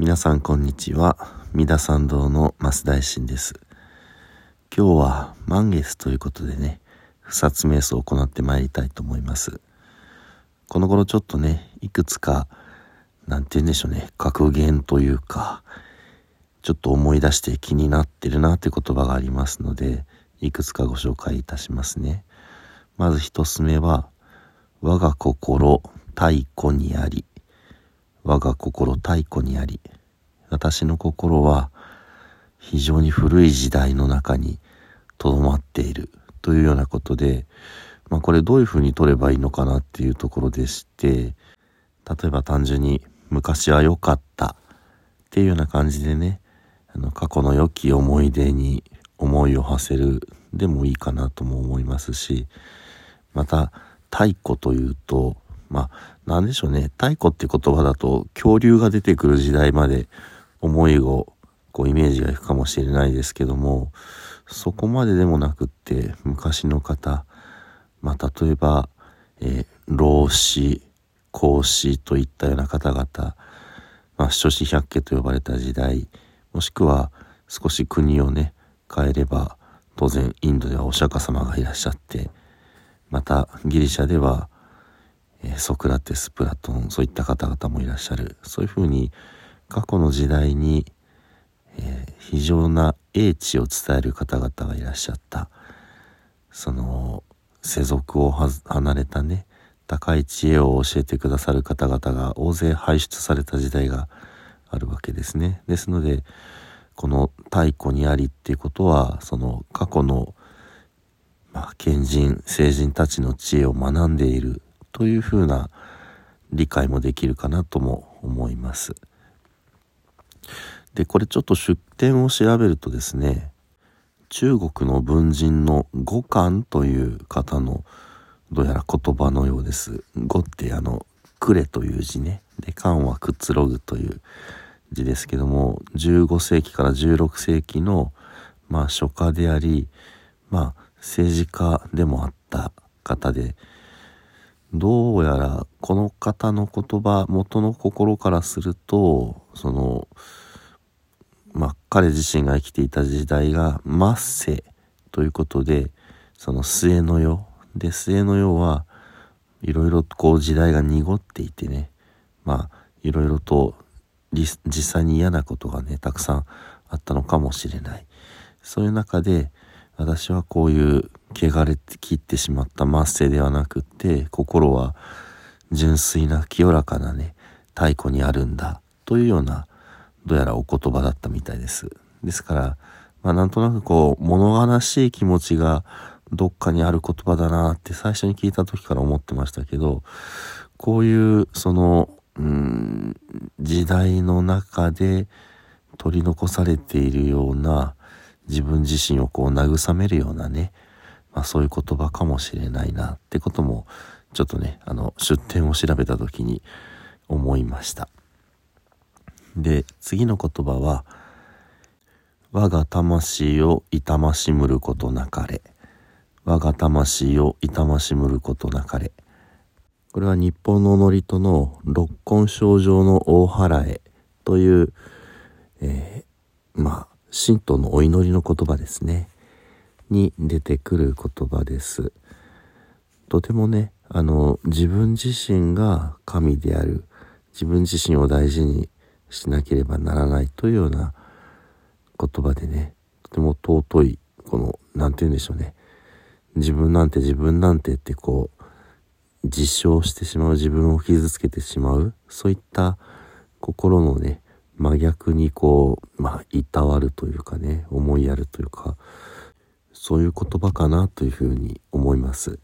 皆さんこんにちは。三田参道の増大臣です。今日は満月ということでね不殺瞑想を行ってまいりたいと思います。この頃ちょっとねいくつか何て言うんでしょうね格言というかちょっと思い出して気になってるなって言葉がありますのでいくつかご紹介いたしますね。まず一つ目は我が心太古にあり。我が心太古にあり私の心は非常に古い時代の中にとどまっているというようなことで、まあ、これどういうふうに取ればいいのかなっていうところでして例えば単純に昔は良かったっていうような感じでねあの過去の良き思い出に思いを馳せるでもいいかなとも思いますしまた太古というとまあ何でしょうね。太古って言葉だと恐竜が出てくる時代まで思いをこうイメージがいくかもしれないですけどもそこまででもなくって昔の方まあ例えば、えー、老子孔子といったような方々、まあ、諸子百家と呼ばれた時代もしくは少し国をね変えれば当然インドではお釈迦様がいらっしゃってまたギリシャでは、ソクラテスプラトンそういった方々もいらっしゃるそういうふうに過去の時代に、えー、非常な英知を伝える方々がいらっしゃったその世俗を離れたね高い知恵を教えてくださる方々が大勢輩出された時代があるわけですね。ですのでこの太古にありっていうことはその過去の、まあ、賢人聖人たちの知恵を学んでいるというふうな理解もできるかなとも思います。でこれちょっと出典を調べるとですね中国の文人の五漢という方のどうやら言葉のようです。五ってあの、くれという字ね。で、漢はくつろぐという字ですけども、15世紀から16世紀の、まあ、書家であり、まあ、政治家でもあった方で、どうやらこの方の言葉、元の心からすると、その、まあ、彼自身が生きていた時代が末世ということで、その末の世、で末の世はいろいろこう時代が濁っていてね。まあいろいろと実際に嫌なことがねたくさんあったのかもしれない。そういう中で私はこういう汚れて切ってしまった末世ではなくって心は純粋な清らかなね太古にあるんだというようなどうやらお言葉だったみたいです。ですからまあなんとなくこう物悲しい気持ちがどっかにある言葉だなって最初に聞いた時から思ってましたけど、こういうその、うん、時代の中で取り残されているような自分自身をこう慰めるようなね、まあそういう言葉かもしれないなってこともちょっとね、あの出典を調べた時に思いました。で、次の言葉は、我が魂を痛ましむることなかれ。我が魂を痛ましむることなかれ。これは日本の祝詞の六根症状の大払えという、えー、神道のお祈りの言葉ですね。に出てくる言葉です。とてもね、あの、自分自身が神である、自分自身を大事にしなければならないというような言葉でね、とても尊い、この、なんて言うんでしょうね、自分なんて自分なんてってこう実証してしまう自分を傷つけてしまうそういった心のね真逆にこうまあいたわるというかね思いやるというかそういう言葉かなというふうに思います。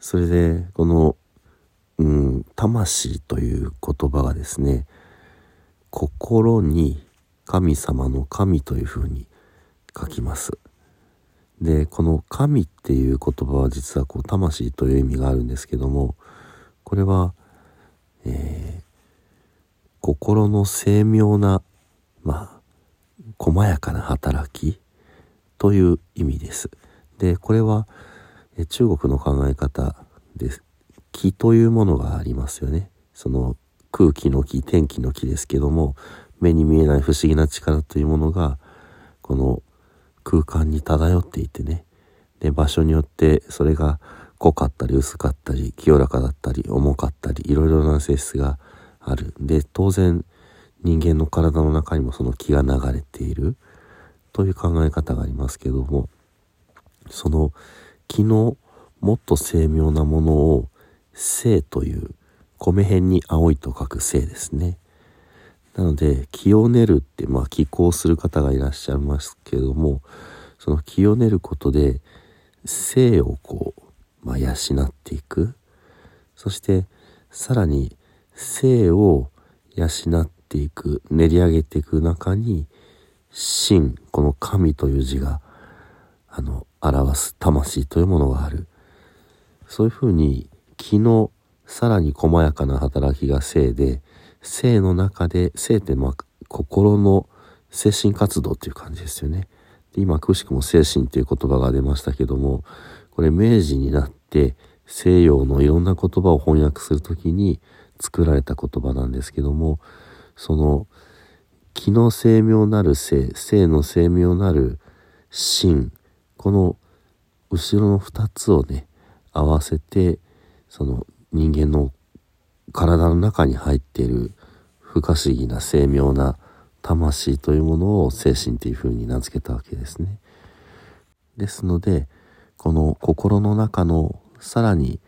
それでこのうん魂という言葉がですね心に神様の神というふうに書きます。でこの「神」っていう言葉は実はこう魂という意味があるんですけどもこれは、えー、心の精妙なまあ細やかな働きという意味です。でこれは中国の考え方で気というものがありますよね。その空気の気天気の気ですけども目に見えない不思議な力というものがこの空間に漂っていてねで場所によってそれが濃かったり薄かったり清らかだったり重かったりいろいろな性質がある。で当然人間の体の中にもその気が流れている。という考え方がありますけどもその気のもっと精妙なものを性という米辺に青いと書く性ですね。なので気を練るってまあ気候する方がいらっしゃいますけどもその気を練ることで性をこう、まあ、養っていく。そしてさらに性を養っていく練り上げていく中に神この神という字があの表す魂というものがあるそういうふうに気のさらに細やかな働きが性で性の中で性ってまあ心の精神活動っていう感じですよね。今くしくも精神っていう言葉が出ましたけどもこれ明治になって西洋のいろんな言葉を翻訳するときに作られた言葉なんですけどもその気の精妙なる性性の精妙なる心この後ろの2つをね合わせてその人間の体の中に入っている不可思議な精妙な魂というものを精神というふうに名付けたわけですね。ですのでこの心の中のさらに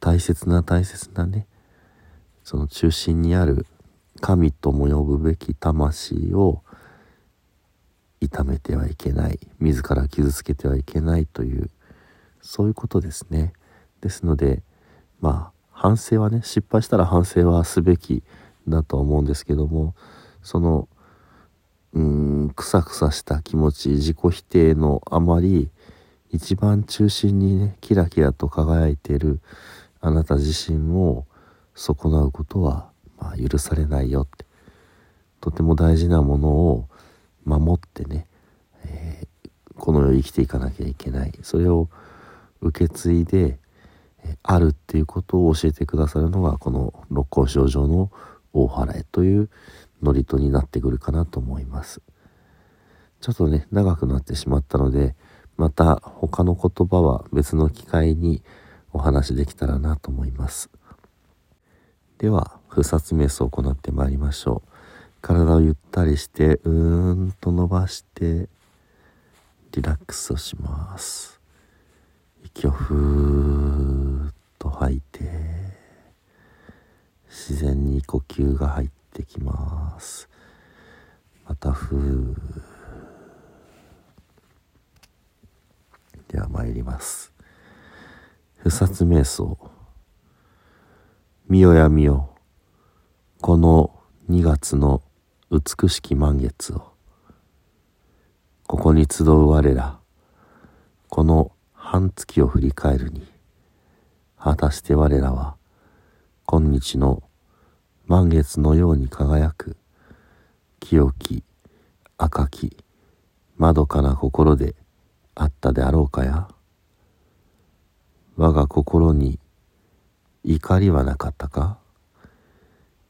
大切な大切なねその中心にある神とも呼ぶべき魂を痛めてはいけない自ら傷つけてはいけないというそういうことですね。ですのでまあ反省はね失敗したら反省はすべきだと思うんですけどもそのうんくさくさした気持ち自己否定のあまり一番中心にねキラキラと輝いているあなた自身を損なうことは、まあ、許されないよってとても大事なものを守ってね、えー、この世を生きていかなきゃいけないそれを受け継いでえあるっていうことを教えてくださるのがこの六甲症状の大原へという祝詞になってくるかなと思います。ちょっとね長くなってしまったのでまた他の言葉は別の機会にお話できたらなと思います。では不殺瞑想を行ってまいりましょう。体をゆったりしてうーんと伸ばしてリラックスをします。息をふーっと吐いて自然に呼吸が入ってきますまたふーでは参ります不殺瞑想見よや見よ。この2月の美しき満月を。ここに集う我らこの半月を振り返るに果たして我らは今日の満月のように輝く清き赤きまどかな心であったであろうかや。我が心に怒りはなかったか？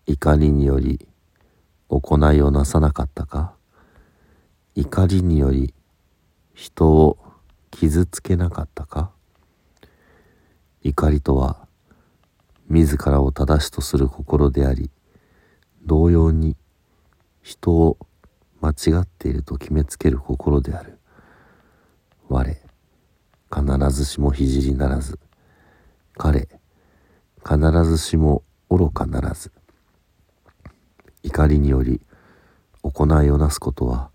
怒りにより行いをなさなかったか？怒りにより人を傷つけなかったか？怒りとは自らを正しとする心であり同様に人を間違っていると決めつける心である。我必ずしも聖ならず彼必ずしも愚かならず怒りにより行いをなすことは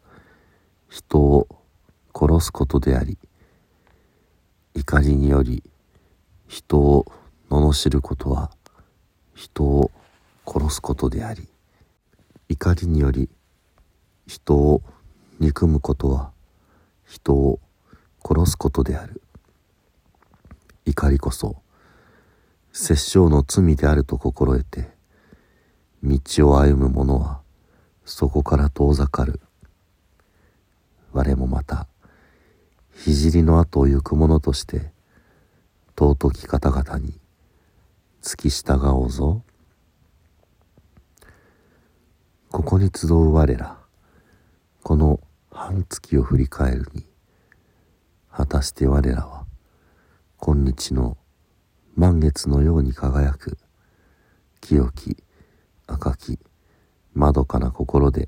人を殺すことであり怒りにより人を罵ることは人を殺すことであり怒りにより人を憎むことは人を殺すことである。怒りこそ殺生の罪であると心得て道を歩む者はそこから遠ざかる。我もまた聖の後を行く者として尊き方々に付き従おうぞ。こに集う我らこの半月を振り返るに果たして我らは今日の満月のように輝く。清き赤きまどかな心で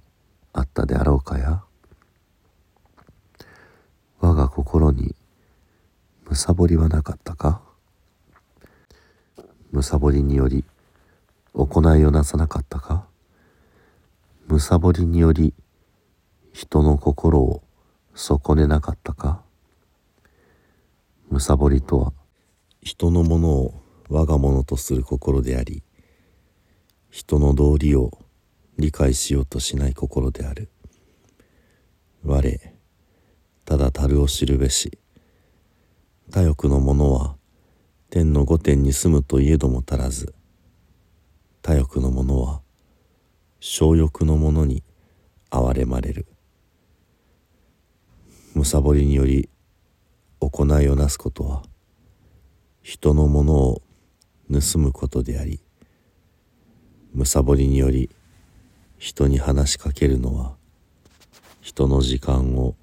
あったであろうかや。我が心にむさぼりはなかったか。むさぼりにより行いをなさなかったか。むさぼりにより人の心を損ねなかったか。むさぼりとは人のものを我が物とする心であり人の道理を理解しようとしない心である。我ただ樽を知るべし。他欲の者は天の御殿に住むといえども足らず。他欲の者は小欲の者に憐れまれる。むさぼりにより行いをなすことは人のものを盗むことでありむさぼりにより人に話しかけるのは人の時間を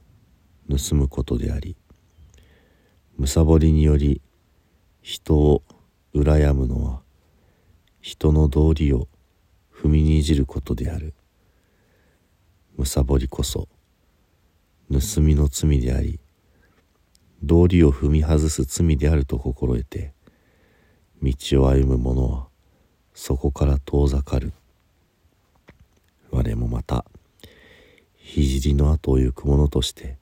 盗むことでありむさぼりにより人を羨むのは人の道理を踏みにじることである。むさぼりこそ盗みの罪であり道理を踏み外す罪であると心得て道を歩む者はそこから遠ざかる。我もまた聖の後を行く者として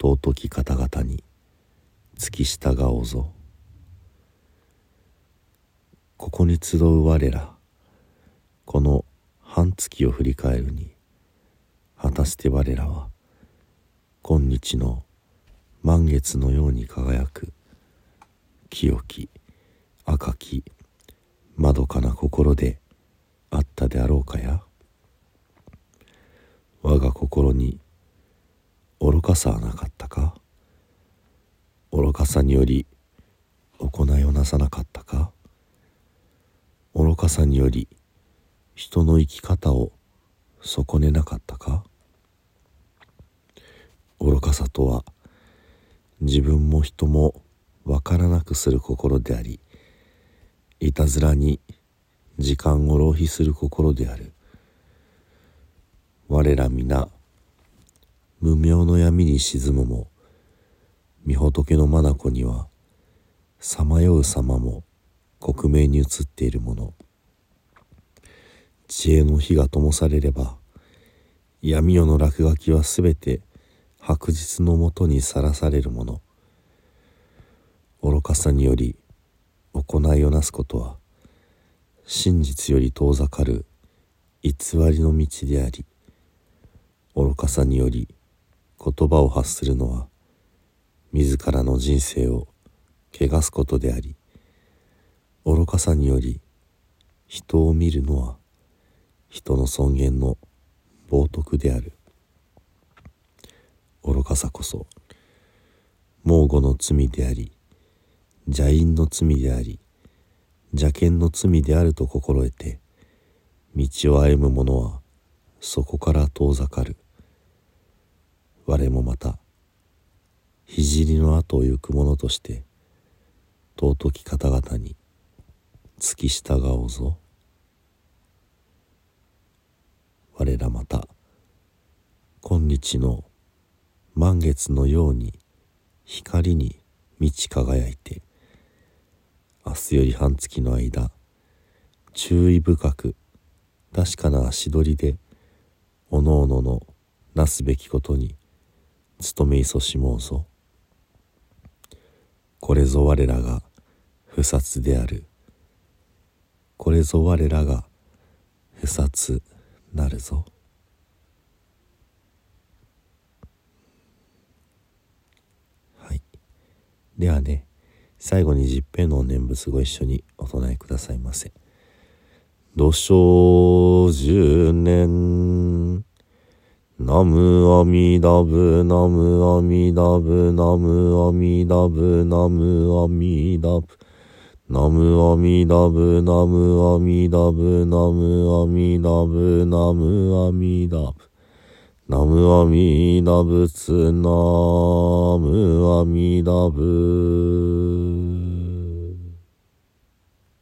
尊き方々に付き従おうぞ。ここに集う我らこの半月を振り返るに果たして我らは今日の満月のように輝く。清き赤きまどかな心であったであろうかや。我が心に愚かさはなかったか。愚かさにより行いをなさなかったか。愚かさにより人の生き方を損ねなかったか。愚かさとは自分も人もわからなくする心でありいたずらに時間を浪費する心である。我ら皆無明の闇に沈むも御仏の眼にはさまよう様も克明に映っているもの。知恵の火が灯されれば闇夜の落書きはすべて白日のもとにさらされるもの。愚かさにより行いをなすことは真実より遠ざかる偽りの道であり愚かさにより言葉を発するのは自らの人生を汚すことであり愚かさにより人を見るのは人の尊厳の冒涜である。愚かさこそ猛虎の罪であり邪因の罪であり邪剣の罪であると心得て道を歩む者はそこから遠ざかる。我もまた聖の後を行く者として尊き方々に付き従おうぞ。我らまた今日の満月のように光に満ち輝いて明日より半月の間注意深く確かな足取りでおのおののなすべきことに努めいそしもうぞ。これぞ我らが不殺である。これぞ我らが不殺なるぞはいではね最後に十平の念仏ご一緒にお唱えくださいませ。土生十年。ナムアミダブナムアミダブナムアミダブナムアミダブナムアミダブ。ナムアミダブナムアミダブナムアミダブナムアミダブツナムアミダブ